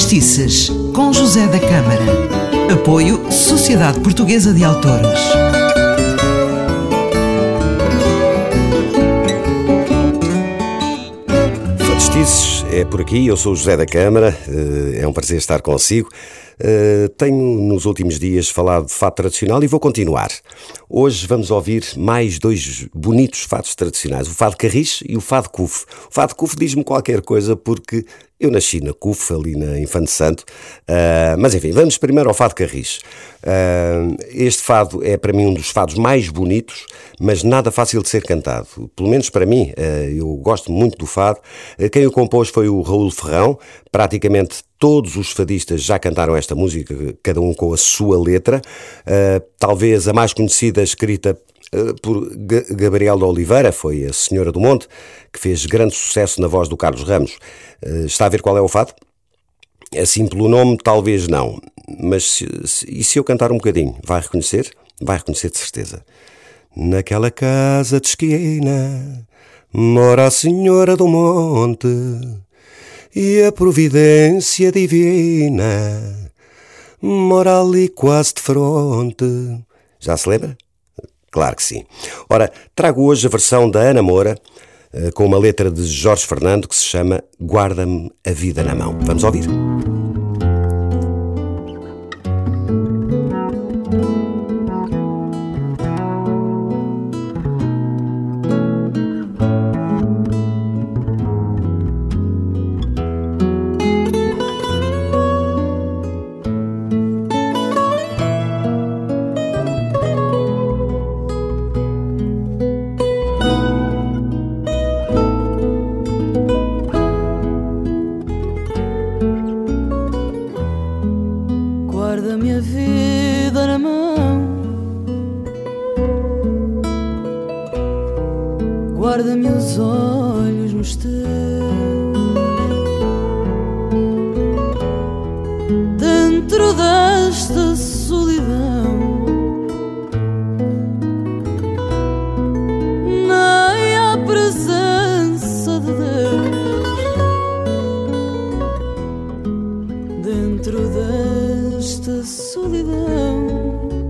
Fadistices, com José da Câmara. Apoio Sociedade Portuguesa de Autores. Fadistices é por aqui, eu sou o José da Câmara, eh, é um prazer estar consigo. Eh, tenho nos últimos dias falado de fado tradicional e vou continuar. Hoje vamos ouvir mais dois bonitos fados tradicionais, o fado carris e o fado cuf. O fado cuf diz-me qualquer coisa porque eu nasci na CUF, ali na Infante Santo, uh, mas enfim, vamos primeiro ao fado carris. Uh, este fado é para mim um dos fados mais bonitos, mas nada fácil de ser cantado. Pelo menos para mim, uh, eu gosto muito do fado. quem o compôs foi o Raul Ferrão. Praticamente todos os fadistas já cantaram esta música, cada um com a sua letra. talvez a mais conhecida, escrita por Gabriel de Oliveira, foi a Senhora do Monte, que fez grande sucesso na voz do Carlos Ramos. Está a ver qual é o fado? Assim pelo nome, talvez não. Mas se, se, e se eu cantar um bocadinho? Vai reconhecer? Vai reconhecer de certeza. Naquela casa de esquina mora a Senhora do Monte e a providência divina mora ali quase de fronte. Já se lembra? Claro que sim. Ora, trago hoje a versão da Ana Moura eh, com uma letra de Jorge Fernando que se chama Guarda-me a Vida na Mão. Vamos ouvir. Guarda meus olhos nos teus. Dentro desta Dentro desta solidão.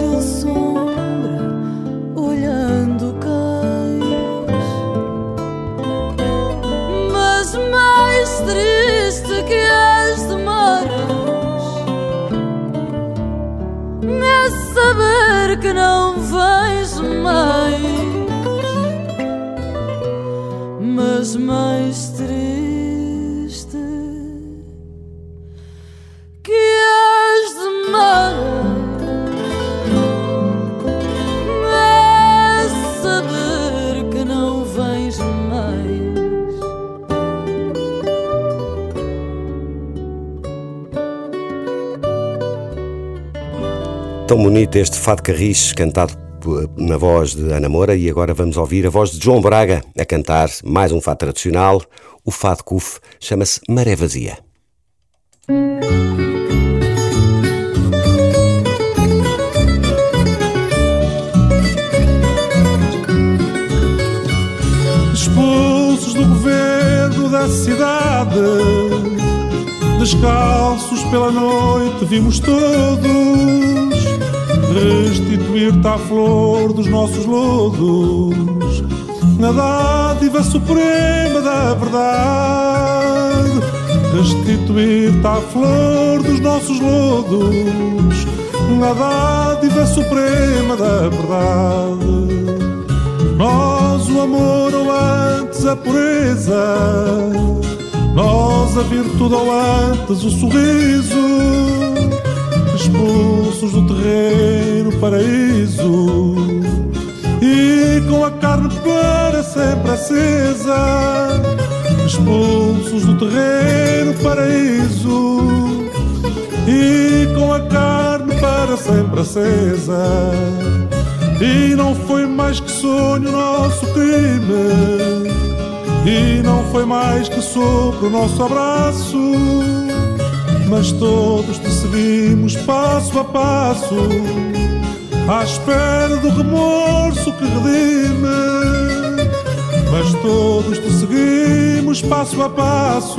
frágil sombra, olhando cais. Mas mais triste que as demoras é saber que não vais mais. Mas mais triste tão bonito este Fado Carris cantado na voz de Ana Moura e agora vamos ouvir a voz de João Braga a cantar mais um fado tradicional. O fado CUF chama-se Maré Vazia. Expulsos do governo da cidade Descalços pela noite vimos todos Restituir-te à flor dos nossos lodos Na dádiva suprema da verdade. Restituir-te à flor dos nossos lodos Na dádiva suprema da verdade. Nós o amor ou antes a pureza. Nós a virtude ou antes o sorriso, expulsos do terreno paraíso, e com a carne para sempre acesa, expulsos do terreno paraíso, e com a carne para sempre acesa. E não foi mais que sonho nosso crime. E não foi mais que sopro nosso abraço, mas todos te seguimos passo a passo, à espera do remorso que redime. Mas todos te seguimos passo a passo,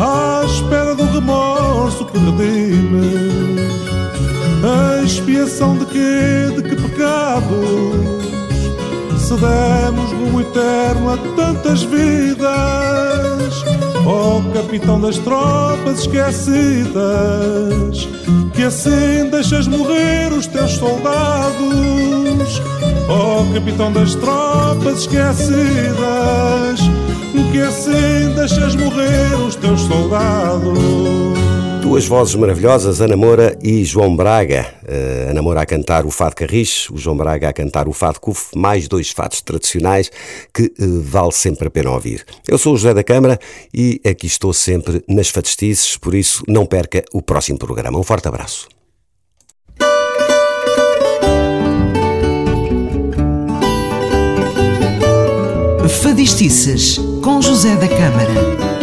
à espera do remorso que redime. A expiação de quê? De que pecado? se demos rumo eterno a tantas vidas. Capitão das tropas esquecidas, que assim deixas morrer os teus soldados. Oh, capitão das tropas esquecidas, que assim deixas morrer os teus soldados. Duas vozes maravilhosas, Ana Moura e João Braga. Uh, Ana Moura a cantar o fado carris, o João Braga a cantar o fado cuf, mais dois fados tradicionais que uh, vale sempre a pena ouvir. Eu sou o José da Câmara e aqui estou sempre nas fadestices, por isso não perca o próximo programa. Um forte abraço. Fadistices com José da Câmara.